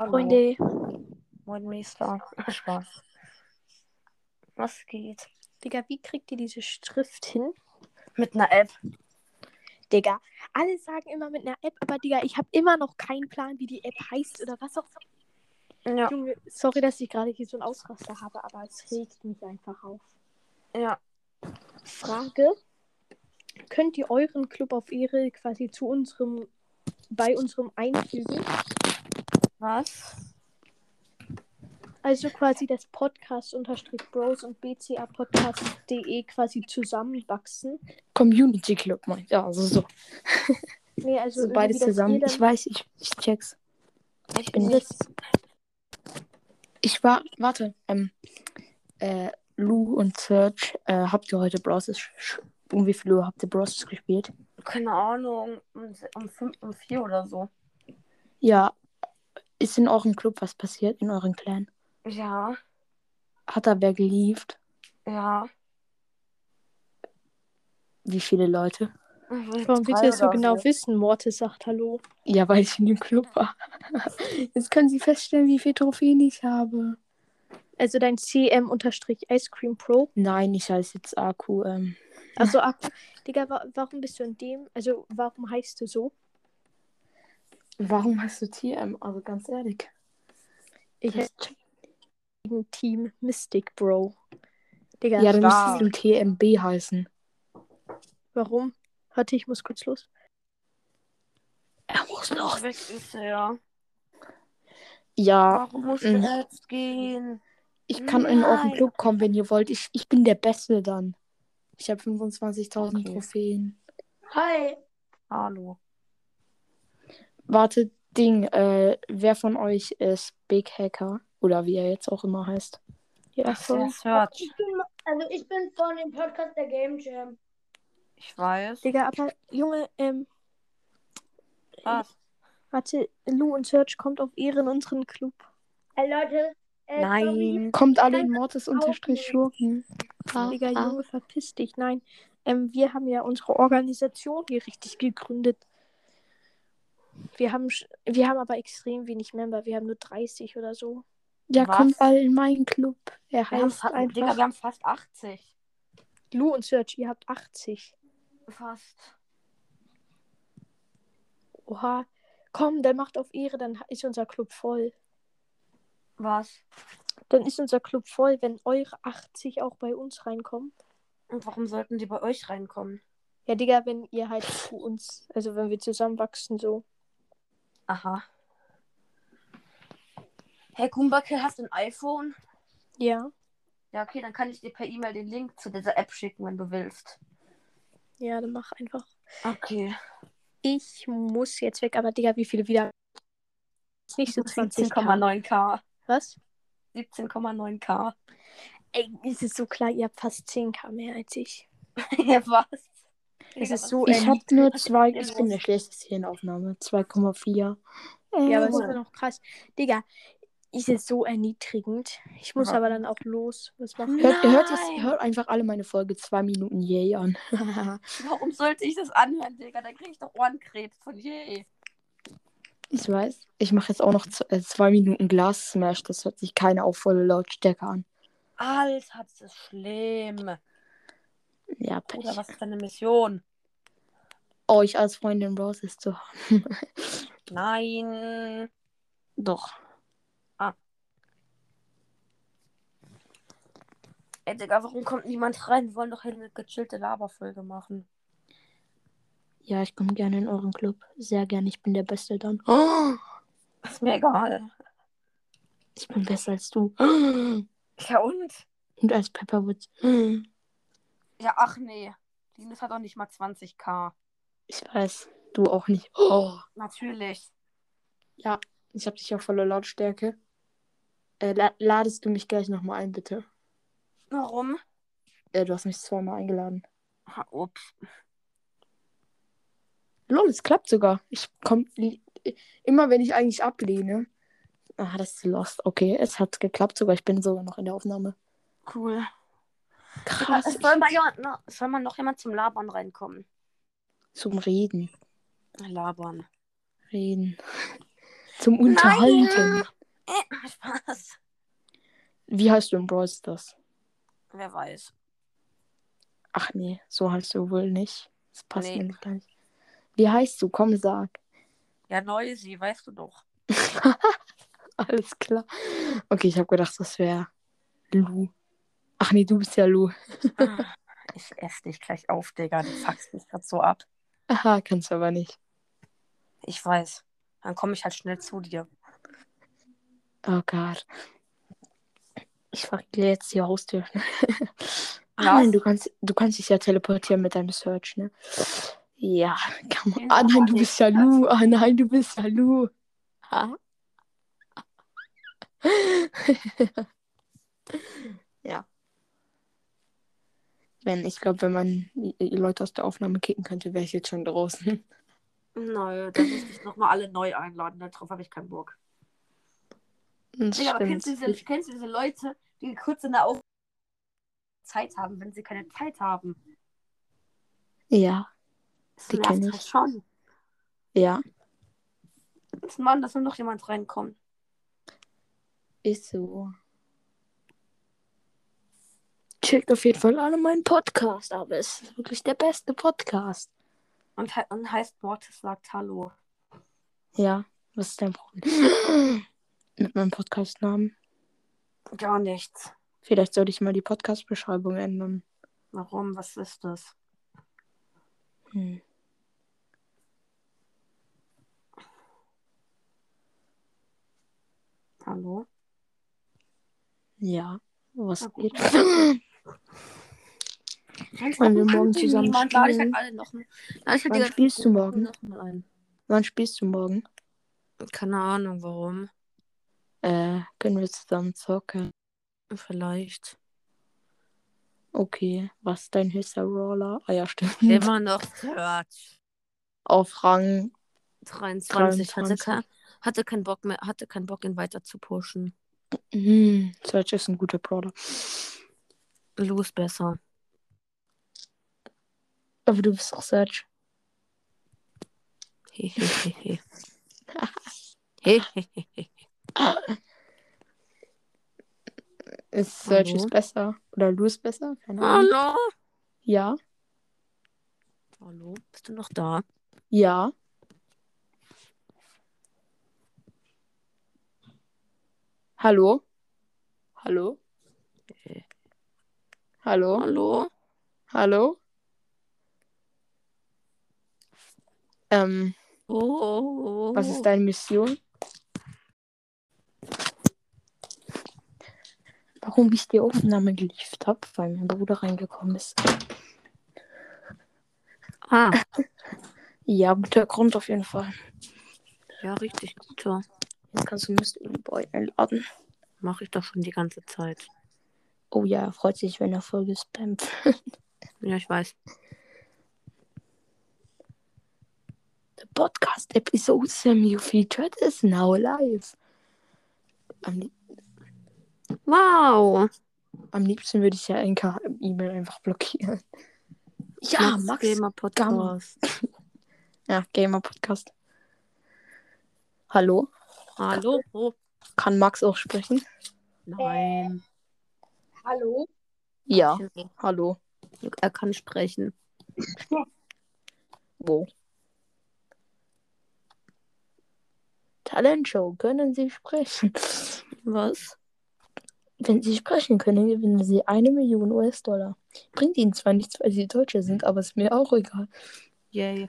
Hallo. Freunde, Moin Meister. Spaß. Was geht? Digga, wie kriegt ihr diese Schrift hin? Mit einer App. Digga, alle sagen immer mit einer App, aber Digga, ich habe immer noch keinen Plan, wie die App heißt oder was auch. Ja. Junge, sorry, dass ich gerade hier so einen Ausraster habe, aber es regt mich einfach auf. Ja. Frage: Könnt ihr euren Club auf Ehre quasi zu unserem, bei unserem einfügen? Was? Also quasi das Podcast unterstrich Bros und BCA Podcast.de quasi zusammenwachsen. Community Club, mein. Ja, also so. Nee, also so beides zusammen. Ich weiß, ich, ich check's. Ich bin nicht. Ich war, warte, ähm, äh, Lou und Serge, äh, habt ihr heute Browsers, um wie viel Uhr habt ihr Browsers gespielt? Keine Ahnung. Um, um, fünf, um vier oder so. Ja, ist in eurem Club was passiert, in eurem Clan? Ja. Hat da wer gelieft? Ja. Wie viele Leute? Warum willst du Drei das so genau wissen? Mortis sagt Hallo. Ja, weil ich in dem Club war. Jetzt können Sie feststellen, wie viele Trophäen ich habe. Also dein CM-Ice Cream Pro. Nein, ich heiße jetzt. Ähm, Also, ach, Digga, wa warum bist du in dem? Also, warum heißt du so? Warum hast du TM? Also ganz ehrlich. Ich Das- heiße gegen Team Mystic Bro. Digga, ja, dann müsstest du TMB heißen. warum? Warte, ich muss kurz los. Er muss Los. Weg ist er. Ja, Warum muss er jetzt gehen? ich kann in euren Nein. Club kommen, wenn ihr wollt. Ich, ich bin der Beste dann. Ich habe 25.000 Okay. Trophäen. Hi. Hallo. Warte, Ding, äh, wer von euch ist Big Hacker? Oder wie er jetzt auch immer heißt. Ja. Search. Ich bin, also ich bin von dem Podcast der Game Jam. Ich weiß. Digga, aber Junge, ähm, Was? warte, Lou und Search kommt auf Ehre in unseren Club. Ey Leute, äh, sorry, Nein. Kommt alle in Mortis unterstrich Schurken. Ah, Digga, ah. Junge, verpiss dich. Nein, ähm, wir haben ja unsere Organisation hier richtig gegründet. Wir haben, wir haben aber extrem wenig Member. Wir haben nur 30 oder so. Ja, Was? kommt alle in meinen Club. Er Wir haben, heißt fa- einfach. Digga, wir haben fast 80. Lou und Search, ihr habt 80. Fast. Oha. Komm, dann macht auf Ehre, dann ist unser Club voll. Was? Dann ist unser Club voll, wenn eure 80 auch bei uns reinkommen. Und warum sollten die bei euch reinkommen? Ja, Digga, wenn ihr halt zu uns, also wenn wir zusammenwachsen, so. Aha. Hey Kumbakel, hast du ein iPhone? Ja, Ja, okay, dann kann ich dir per E-Mail den Link zu dieser App schicken, wenn du willst. ja, dann mach einfach. Okay. Ich muss jetzt weg, aber Digga, wie viele wieder? Nicht so 20. 17,9k. Was? 17,9k. Ey, es ist so klar, ihr habt fast 10k mehr als ich. ja, was? Es ist so Ich habe nur zwei. Ich bin der schlechteste hier in Aufnahme. 2,4. Ja, aber es ist Oh. immer noch krass. Digga, ist es so erniedrigend. Ich muss Aha. aber dann auch los. Was machen Hört, hört, Nein. hört einfach alle meine Folge 2 Minuten Yay an. Warum sollte ich das anhören, Digga? Da krieg ich doch Ohrenkrebs von je. ich weiß. Ich mache jetzt auch noch 2 Minuten Glas Smash. Das hört sich keine auf volle Lautstärke an. Alter, das ist schlimm. Ja, Pech. Bruder, was ist deine Mission? Euch als Freundin Roses zu haben. Nein. Doch. Ey, Digga, warum kommt niemand rein? Wir wollen doch hier eine gechillte Laberfolge machen. Ja, ich komme gerne in euren Club. Sehr gerne. Ich bin der Beste dann. Oh, Ist mir egal. ich bin besser als du. Ja, und? Und als Pepperwood. Ja, ach nee. Linus hat doch nicht mal 20k. Ich weiß. Du auch nicht. Oh. Natürlich. Ja, ich habe dich auf voller Lautstärke. Äh, la ladest du mich gleich nochmal ein, bitte? Warum? Äh, du hast mich zweimal eingeladen. Ah, Ups. Lol, es klappt sogar. Ich komm immer, wenn ich eigentlich ablehne. Ah, das ist lost. Okay, es hat geklappt sogar. Ich bin sogar noch in der Aufnahme. Cool. Krass. Es soll, mal jemand, noch- es soll mal noch jemand zum Labern reinkommen. Zum Reden. Labern. Reden. Zum Unterhalten. Äh, Spaß. Wie heißt du in Brawl Stars? Wer weiß. Ach nee, so heißt du wohl nicht. Das passt Nee. mir nicht. Wie heißt du? Komm, sag. Ja, Noisy, weißt du doch. Alles klar. Okay, ich habe gedacht, das wäre Lu. Ach nee, du bist ja Lu. Ah, ich esse dich gleich auf, Digga. Du fuckst mich grad so ab. Aha, kannst du aber nicht. Ich weiß. Dann komme ich halt schnell zu dir. Oh Gott. Ich verriegel jetzt die Haustür. ah, nein, du kannst, du kannst dich ja teleportieren mit deinem Search, ne? Ja, kann man. Ah nein, du bist ja Lu. Ah nein, du bist ja Lu. Ha? ja. Wenn, ich glaube, wenn man die Leute aus der Aufnahme kicken könnte, wäre ich jetzt schon draußen. Nö, dann müsste ich nochmal alle neu einladen. Darauf habe ich keinen Bock. Das Digga, aber kennst du, diese, kennst du diese Leute, die kurz in der Auf Zeit haben, wenn sie keine Zeit haben? Ja, Das Die nervt kenn ich. halt schon. ja, Jetzt Mann, dass nur noch jemand reinkommt. ist so. Checkt auf jeden Fall alle meinen Podcast, aber es ist wirklich der beste Podcast. Und, he und heißt Mortis sagt Hallo. Ja, was ist dein Problem? Mit meinem Podcast-Namen. Gar nichts. Vielleicht sollte ich mal die Podcast-Beschreibung ändern. Warum? Was ist das? Hm. Hallo? Ja, was geht? Wollen wir morgen zusammen niemand, lade ich halt spielen? alle noch. Lade ich halt Wann spielst du morgen? noch mal ein. Wann spielst du morgen? Keine Ahnung, warum. Äh, können wir zusammen zocken? Vielleicht. Okay, was ist dein höchster Roller? Ah ja, stimmt. Immer noch Search. Auf Rang 23. Hatte, 23. kein, hatte keinen Bock mehr, hatte keinen Bock, ihn weiter zu pushen. Hm, Search ist ein guter Brawler. Lu ist besser. Aber du bist doch Search. Hehehehe. Ist Search ist besser. Oder Lu ist besser? Keine Ahnung. Hallo? Ja. Hallo? Bist du noch da? Ja. Hallo? Hallo? Hallo? Hallo? Hallo? Ähm, Oh. was ist deine Mission? Warum ich die Aufnahme geliefert habe, weil mein Bruder reingekommen ist. Ah, Ja, guter Grund auf jeden Fall. ja, richtig guter. Jetzt kannst du Mr. Boy einladen. Mache ich doch schon die ganze Zeit. Oh ja, er freut sich, wenn er voll gespammt. Ja, ich weiß. The podcast episode Sam you featured is now live. Am, Wow. am liebsten würde ich ja Enka E-Mail einfach blockieren. Ja, Max. Gamer Podcast. Ja, Gamer Podcast. Hallo? Hallo? Kann Max auch sprechen? nein. Hallo? Ja, hallo. Er kann sprechen. Wo? Talentshow, können Sie sprechen? Was? Wenn Sie sprechen können, gewinnen Sie eine Million US-Dollar. Bringt Ihnen zwar nichts, weil Sie Deutsche sind, aber ist mir auch egal. Yay.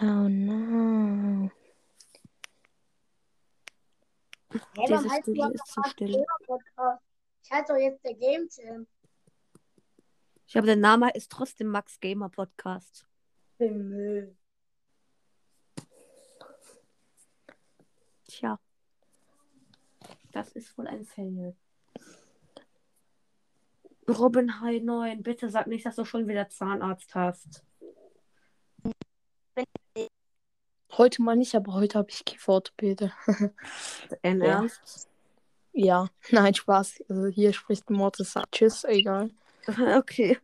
Oh no. Hey, Diese warum heißt Stille du ist zu still. Ich heiße doch jetzt der Game Jam. Ich habe der Name ist trotzdem Max Gamer Podcast. Müll. Tja. Das ist wohl ein Fail. Robin High 9, bitte sag nicht, dass du schon wieder Zahnarzt hast. Heute mal nicht, aber heute habe ich Kieferorthopäde. In Ja. Ernst? ja, nein, Spaß. Also hier spricht Mortis. Tschüss, egal. Okay.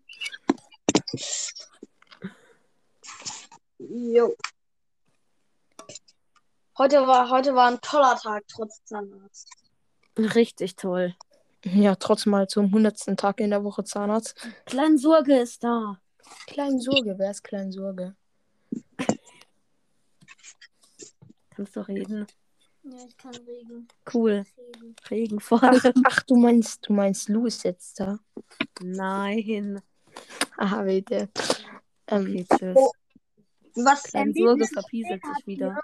Jo. Heute war, heute war ein toller Tag, trotz Zahnarzt. Richtig toll. Ja, trotzdem mal zum 100. Tag in der Woche Zahnarzt. Klein Sorge ist da. Klein Sorge, wer ist Klein Sorge? Kannst du reden? Ja, ich kann regen. Cool. regen. Regen vor Ach, allem. ach, du meinst, du meinst Lou ist jetzt da. Nein. Aha, bitte. Ähm, Okay, tschüss. Oh. Was? Wie Sorge viele verpieselt sich habt wieder.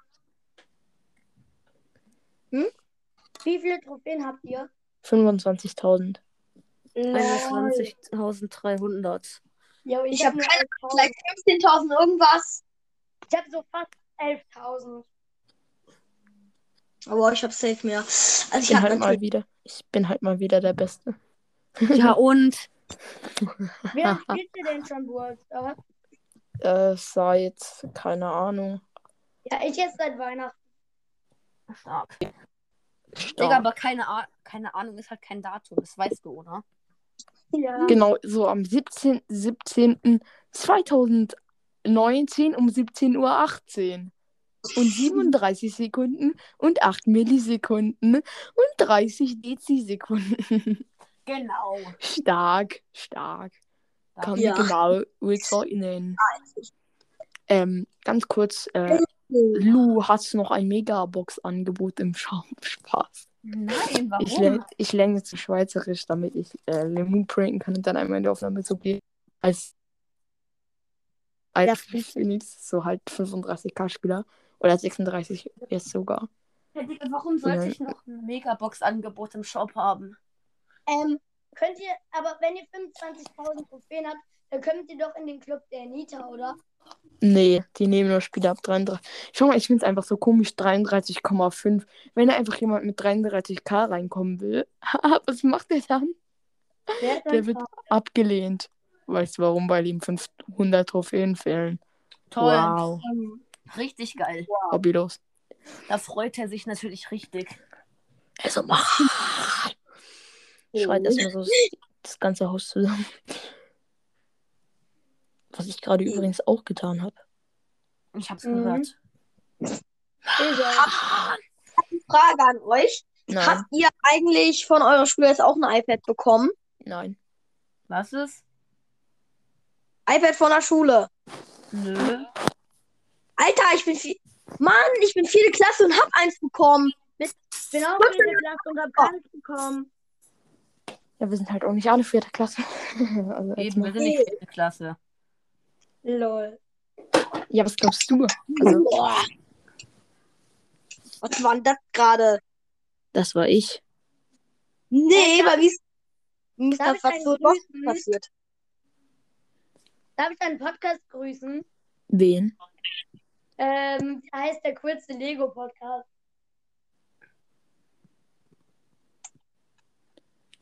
ihr? Hm? Wie viele Trophäen habt ihr? 25.000. Lol. 21.300. Ja, Ich habe nur keine 11.000. Vielleicht 15.000 irgendwas. Ich habe so fast 11.000. Aber ich habe safe mehr. Also Ich ich bin halt mal wieder. Ich bin halt mal wieder der Beste. Ja, und? Wie lange spielt ihr denn schon Brawl Stars? Äh, seit, keine Ahnung. Ja, ich jetzt seit Weihnachten. Stark. Digga, Stark. aber keine, Ah- keine Ahnung ist halt kein Datum. Das weißt du, oder? Ja. Genau, so am 17. 17. 2019 um 17.18 Uhr. Und 37 Sekunden und 8 Millisekunden und 30 Dezisekunden. Genau. Stark, stark. Kann Ja. die genaue Uhrzeit nennen. Ähm, ganz kurz, äh, Lu, hast du noch ein Megabox-Angebot im Shop? Spaß. Nein, warum? Ich lerne ich lerne jetzt Schweizerisch, damit ich äh, Lemon pranken kann und dann einmal in der Aufnahme so gehen. Als, als Phoenix, so halt 35k-Spieler. Oder 36 jetzt sogar. Ja, Digga, warum sollte ich noch ein Megabox-Angebot im Shop haben? Ähm, könnt ihr, aber wenn ihr 25.000 Trophäen habt, dann könnt ihr doch in den Club der Nita, oder? Nee, die nehmen nur Spieler ab 33. Schau mal, ich finde es einfach so komisch, 33,5. Wenn da einfach jemand mit 33k reinkommen will, was macht der dann? Der dann wird abgelehnt. Weißt du warum? Weil ihm 500 Trophäen fehlen. Toll. Wow. Richtig geil. Hobbylos. Da freut er sich natürlich richtig. Also mach. Schreit erstmal so das, das ganze Haus zusammen. Was ich gerade übrigens auch getan habe. Ich hab's Mhm. gehört. Frage an euch. Nein, Habt ihr eigentlich von eurer Schule jetzt auch ein iPad bekommen? nein. Was ist? iPad von der Schule. Nö. Alter, ich bin viel. Mann, ich bin vierte Klasse und hab eins bekommen. bin auch der Klasse und hab nichts bekommen. Ja, wir sind halt auch nicht alle vierte Klasse. also Eben, wir sind nicht vierte Klasse. Lol. Ja, was glaubst du? Also, Boah. Was war denn das gerade? das war ich. Nee, bei mir ist, das was so grüßen? passiert. Darf ich deinen Podcast grüßen? Wen? Ähm, der heißt der kurze Lego-Podcast.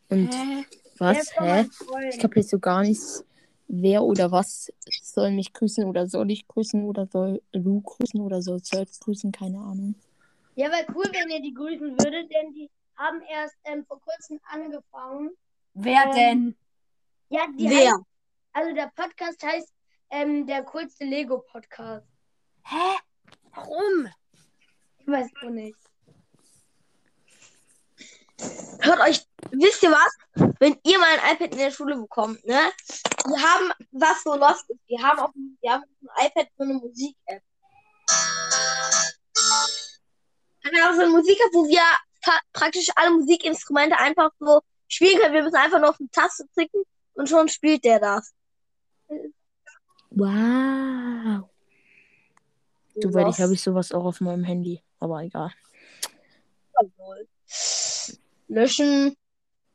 Und Hä? Was? Hä? Ich habe jetzt so gar nichts. Wer oder was soll mich grüßen oder soll ich grüßen oder soll Lu grüßen oder soll Zert grüßen? Keine Ahnung. Ja, wäre cool, wenn ihr die grüßen würdet, denn die haben erst ähm, vor kurzem angefangen. Wer Ähm, denn? Ja, die Wer? Heißt, also der Podcast heißt ähm, der coolste Lego-Podcast. Hä? Warum? Ich weiß auch nicht. Hört euch, wisst ihr was? Wenn ihr mal ein iPad in der Schule bekommt, ne? Wir haben, was so lost ist, wir haben dem, wir haben dem iPad so eine Musik-App. Wir haben auch so eine Musik-App, wo wir praktisch alle Musikinstrumente einfach so spielen können. Wir müssen einfach nur auf die Taste klicken und schon spielt der das. Wow. Soweit ich habe ich sowas auch auf meinem Handy. Aber egal. Löschen.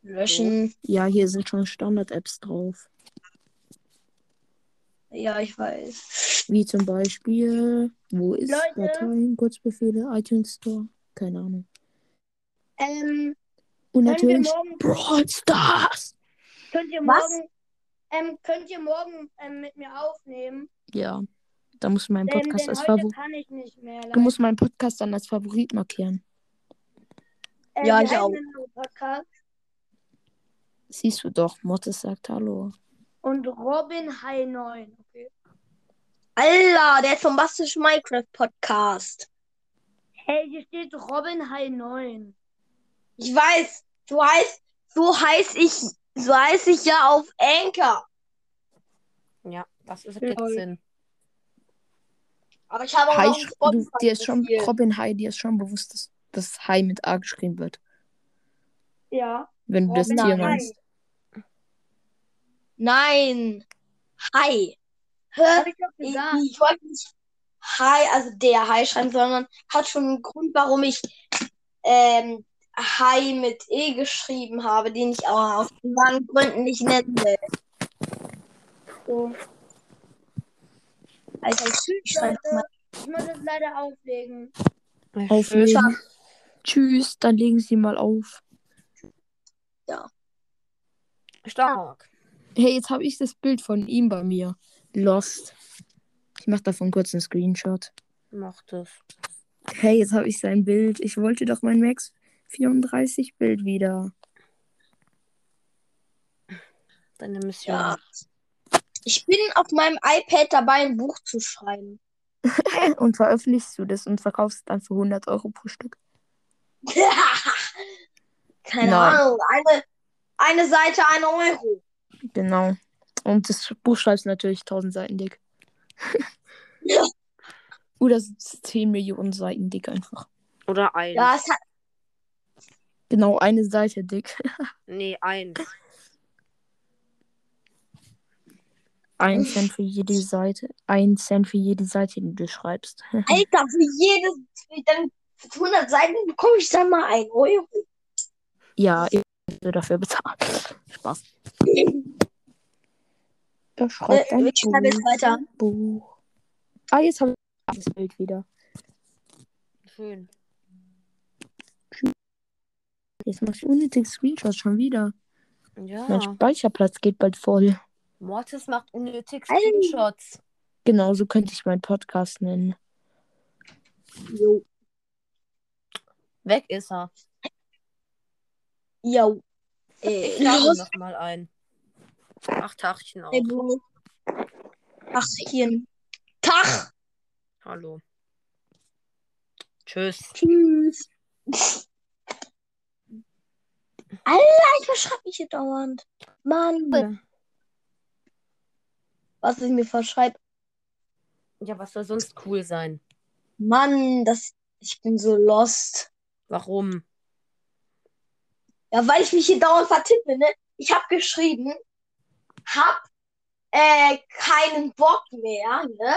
Löschen. Ja, hier sind schon Standard-Apps drauf. Ja, ich weiß. Wie zum Beispiel, wo ist Leute. Dateien, Kurzbefehle, iTunes Store? Keine Ahnung. Ähm, Und natürlich morgen, Brawl Stars. könnt ihr morgen, ähm, könnt ihr morgen ähm, mit mir aufnehmen? Ja, da musst du meinen Podcast denn als Favorit. mehr. Du musst meinen Podcast dann als Favorit markieren. äh, Ja, ich auch. Podcast? Siehst du doch, Mottes sagt Hallo. Und Robin High 9. Okay. Alter, der bombastische Minecraft-Podcast. Hey, hier steht Robin High 9. Ich weiß, so heißt, so heiß ich, so heiß ich ja auf Anchor. Ja, das ist ergibt Lol. Aber ich habe auch Hi, noch du, dir ist schon. Robin Hi, dir ist schon bewusst, dass das Hi mit A geschrieben wird. Ja. Wenn du das Robin Tier Hi. meinst. Nein. Hi. Hä? Ich Ich, wollte nicht Hi, also der Hi schreiben, sondern hat schon einen Grund, warum ich ähm, Hi mit E geschrieben habe, den ich aber aus privaten Gründen nicht nennen will. So. Alter, ich muss es leider auflegen. Auflegen. Tschüss, dann legen Sie mal auf. Stark. Hey, jetzt habe ich das Bild von ihm bei mir. Lost. Ich mache davon kurz einen Screenshot. Macht es. Hey, jetzt habe ich sein Bild. Ich wollte doch mein Max 34 Bild wieder. Deine Mission. Ja. Ich bin auf meinem iPad dabei, ein Buch zu schreiben. Und veröffentlichst du das und verkaufst es dann für 100 Euro pro Stück. Keine Nein. Ahnung. Eine, eine Seite, eine Euro. Genau. Und das Buch schreibst du natürlich 1000 Seiten dick. Ja. Oder es ist 10 Millionen Seiten dick einfach. Oder eins. Ja, es hat, Genau, eine Seite dick. Nee, eins. Ein Cent für jede Seite. Ein Cent für jede Seite, die du schreibst. Alter, für jedes, für dann für 100 Seiten bekomme ich dann mal ein Euro. Ja, ich will dafür bezahlen. Spaß. Er schreibt Äh, ein ich schreibe jetzt weiter. Buch. Ah, jetzt habe ich das Bild wieder. Schön. Jetzt mache ich unnötig Screenshots schon wieder. Mein Ja. Speicherplatz geht bald voll. Mortis macht unnötig. Screenshots. Genau, so könnte ich meinen Podcast nennen. Jo. Weg ist er. Jo. Äh, Ich lade los, noch mal ein. Ach, Tachchen auch. ey, Bro. Ach, hier. Tag. Hallo. Tschüss. Tschüss. Alter, ich verschreibe mich hier dauernd. Mann. Was ich mir verschreibe. Ja, was soll sonst cool sein? Mann, das, ich bin so lost. Warum? Ja, weil ich mich hier dauernd vertippe, ne? Ich habe geschrieben, hab äh, keinen Bock mehr, ne?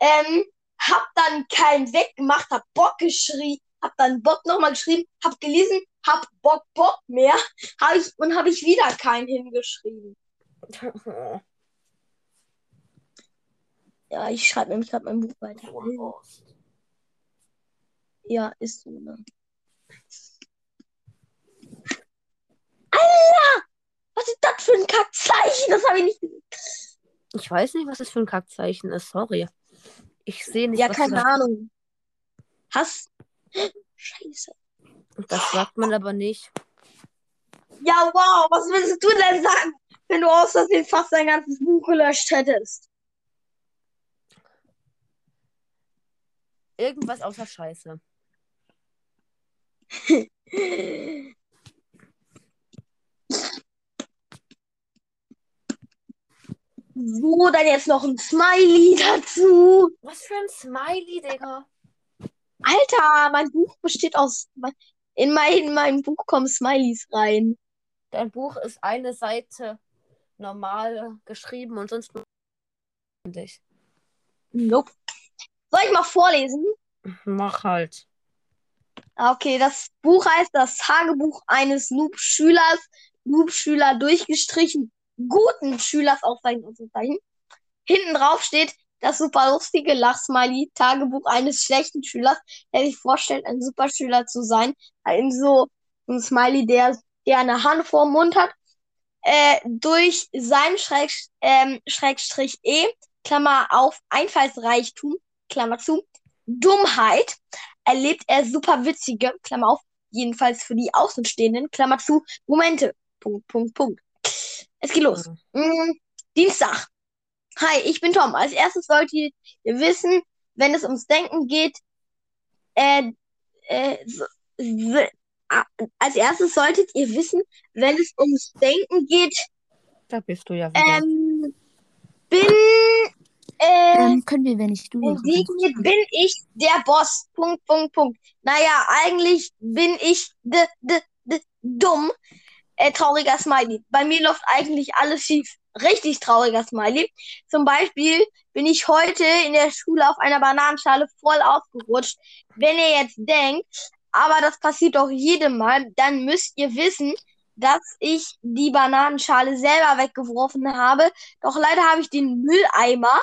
Ähm, hab dann keinen weggemacht, hab Bock geschrieben, hab dann Bock nochmal geschrieben, hab gelesen, hab Bock, Bock mehr, hab ich, und hab ich wieder keinen hingeschrieben. Ja, ich schreibe nämlich gerade mein Buch weiter. Ja, ist so, ne? Alter! Was ist das für ein Kackzeichen? Das habe ich nicht gesehen. Ich weiß nicht, was das für ein Kackzeichen ist. Sorry. Ich sehe nicht, Ja, keine. Ahnung. Hast. Scheiße. Das sagt man aber nicht. Ja, wow, was willst du denn sagen, wenn du aus Versehen fast dein ganzes Buch gelöscht hättest? Irgendwas außer Scheiße. So, dann jetzt noch ein Smiley dazu. Was für ein Smiley, Digga. Alter, mein Buch besteht aus. In mein, in mein Buch kommen Smileys rein. Dein Buch ist eine Seite normal geschrieben und sonst nur. Nope. Soll ich mal vorlesen? Mach halt. Okay, das Buch heißt Das Tagebuch eines Noob-Schülers. Noob-Schüler durchgestrichen. Guten Schülers Aufzeichen und Zeichen. Hinten drauf steht das super lustige Lachsmiley. Tagebuch eines schlechten Schülers, der sich vorstellt, ein super Schüler zu sein. Ein so ein Smiley, der, der eine Hand vor dem Mund hat. Äh, durch sein Schräg, ähm, Schrägstrich E, Klammer auf, Einfallsreichtum, Klammer zu, Dummheit, erlebt er super witzige, Klammer auf, jedenfalls für die Außenstehenden, Klammer zu, Momente. Punkt, Punkt, Punkt. Es geht los. Mm, Dienstag. Hi, ich bin Tom. Als erstes solltet ihr wissen, wenn es ums Denken geht, äh, äh, so, so, als erstes solltet ihr wissen, wenn es ums Denken geht, Da bist du ja wieder. ähm, bin, äh, Ähm, können wir, wenn ich du in Sigrid bin ich der Boss. Punkt, Punkt, Punkt. Naja, eigentlich bin ich d, d, d, dumm. Äh, trauriger Smiley. Bei mir läuft eigentlich alles schief. Richtig trauriger Smiley. Zum Beispiel bin ich heute in der Schule auf einer Bananenschale voll ausgerutscht. Wenn ihr jetzt denkt, aber das passiert doch jedem Mal, dann müsst ihr wissen, dass ich die Bananenschale selber weggeworfen habe. Doch leider habe ich den Mülleimer,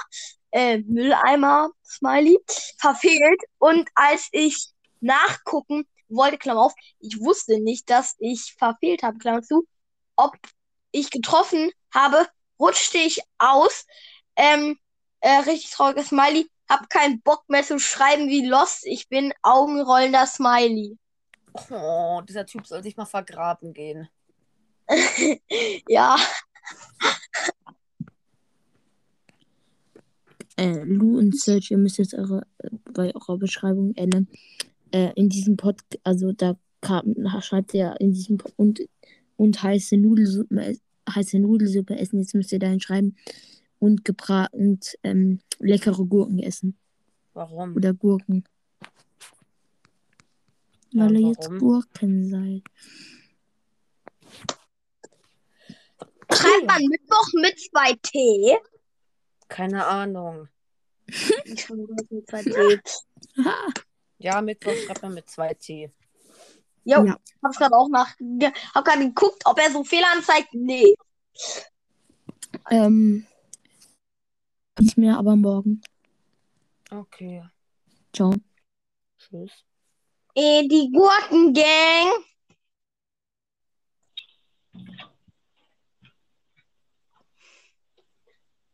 äh, Mülleimer, Smiley, verfehlt. Und als ich nachgucken wollte, Klammer auf, ich wusste nicht, dass ich verfehlt habe, Klammer zu, ob ich getroffen habe, rutschte ich aus. Ähm, äh, richtig trauriger Smiley. Hab keinen Bock mehr zu schreiben wie Lost. Ich bin augenrollender Smiley. Oh, dieser Typ soll sich mal vergraben gehen. ja, Äh, Lu und Serge, ihr müsst jetzt eure, äh, bei eurer Beschreibung ändern. Äh, in diesem Pod, also da kam, da schreibt ihr in diesem Pod und, und heiße Nudelsuppe, heiße Nudelsuppe essen. Jetzt müsst ihr dahin schreiben und gebraten und ähm, leckere Gurken essen. Warum? Oder Gurken. Ja, Weil ihr jetzt warum? Gurken seid. Schreibt man Mittwoch mit zwei T. Keine Ahnung. Mit zwei T. Ja, Mittwoch schreibt man mit zwei T. Jo, Ja. hab's gerade auch nach, hab gerade geguckt, ob er so Fehler anzeigt. Nee. Ähm, nicht mehr, aber morgen. Okay. Ciao. Tschüss. Eh, die Gurkengang.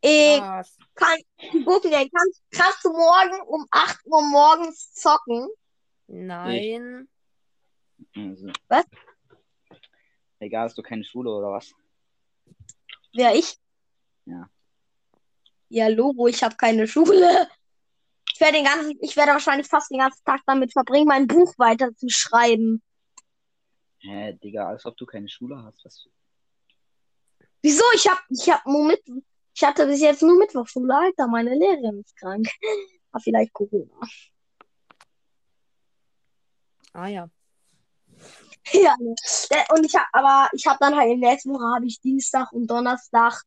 Was? kann, die Gurkengang, kannst, kannst du morgen um 8 Uhr morgens zocken? Nein. Also. Was? Egal, hast du keine Schule oder was? Wer ich? Ja. Ja, Logo, ich habe keine Schule. Ich werde den ganzen, ich werde wahrscheinlich fast den ganzen Tag damit verbringen, mein Buch weiterzuschreiben. Hä, Digga, als ob du keine Schule hast. Was? Wieso? Ich hab, ich hab mit, ich hatte bis jetzt nur Mittwochschule, Alter. Meine Lehrerin ist krank. Aber vielleicht Corona. Ah ja. Ja, ne. Äh, Und ich hab, aber ich habe dann halt in der nächsten Woche habe ich Dienstag und Donnerstag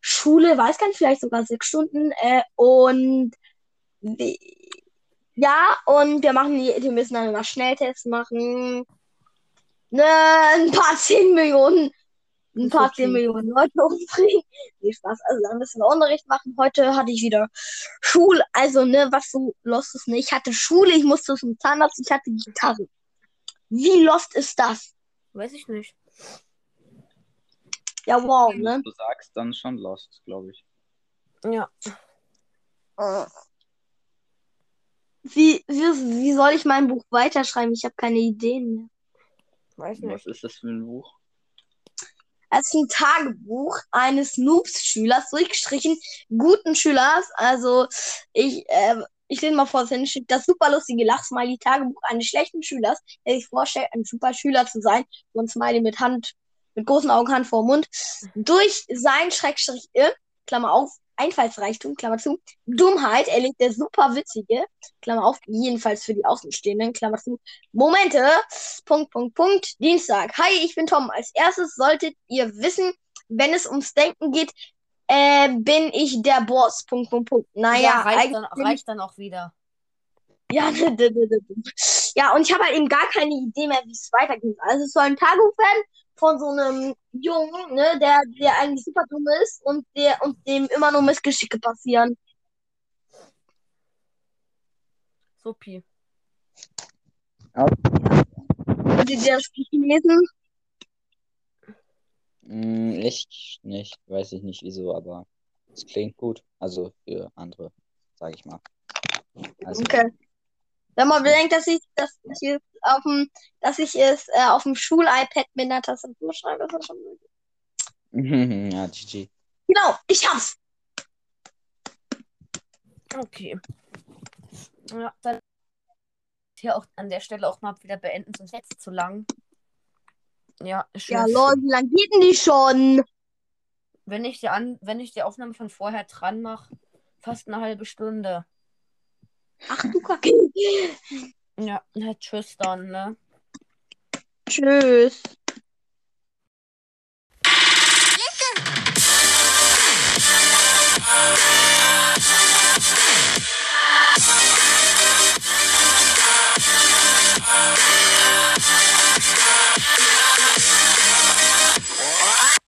Schule, weiß gar nicht, vielleicht sogar sechs Stunden. Äh, und ja, und wir machen, die- wir müssen dann immer Schnelltests machen. Ne, ein paar zehn Millionen, ein paar okay. zehn Millionen Leute umbringen. Nee, Spaß. Also dann müssen wir Unterricht machen. Heute hatte ich wieder Schule, also ne, was so lost ist, ne? Ich hatte Schule, ich musste zum Zahnarzt, ich hatte Gitarre. Wie lost ist das? Weiß ich nicht. Ja, wow, Wenn ne? du sagst, dann schon Lost, glaube ich. Ja. Äh. Wie, wie, wie soll ich mein Buch weiterschreiben? Ich habe keine Ideen mehr. Weiß Was nicht. ist das für ein Buch? Es ist ein Tagebuch eines Noobs-Schülers, durchgestrichen, guten Schülers. Also, ich, äh, ich lese mal vor, es steht das super lustige Lachsmiley Tagebuch eines schlechten Schülers, der sich vorstellt, ein super Schüler zu sein. So ein Smiley mit Hand, mit großen Augen, Hand vor Mund. Durch sein Schrägstrich, äh, Klammer auf, Einfallsreichtum, Klammer zu, Dummheit erlebt der super witzige, Klammer auf, jedenfalls für die Außenstehenden, Klammer zu, Momente, Punkt, Punkt, Punkt, Dienstag. Hi, ich bin Tom. Als erstes solltet ihr wissen, wenn es ums Denken geht, äh, bin ich der Boss, Punkt, Punkt, Punkt. Ja, Naja, reicht, dann, reicht dann auch wieder. ja, ja, und ich habe halt eben gar keine Idee mehr, wie es weitergeht. Also es soll ein Tagebuch werden von so einem Jungen, ne, der, der eigentlich super dumm ist und der und dem immer nur Missgeschicke passieren. Supi. Würdet ihr das Buch lesen? Hm, ich nicht. Weiß ich nicht wieso, aber es klingt gut. Also für andere, sage ich mal. Also, Okay. Wenn man bedenkt, dass ich, dass ich es auf dem, dass ich es äh, auf dem Schul-iPad mit einer Tastatur schreibe, ist das schon möglich. ja, GG. Genau, ich hab's. Okay. Ja, dann hier auch an der Stelle auch mal wieder beenden, sonst jetzt zu lang. Ja, schön. Ja, Leute, wie lang geht denn die schon? Wenn ich die, an, wenn ich die Aufnahme von vorher dran mache, fast eine halbe Stunde. Ach du Kacke. Ja, na, tschüss dann, ne? Tschüss. Listen.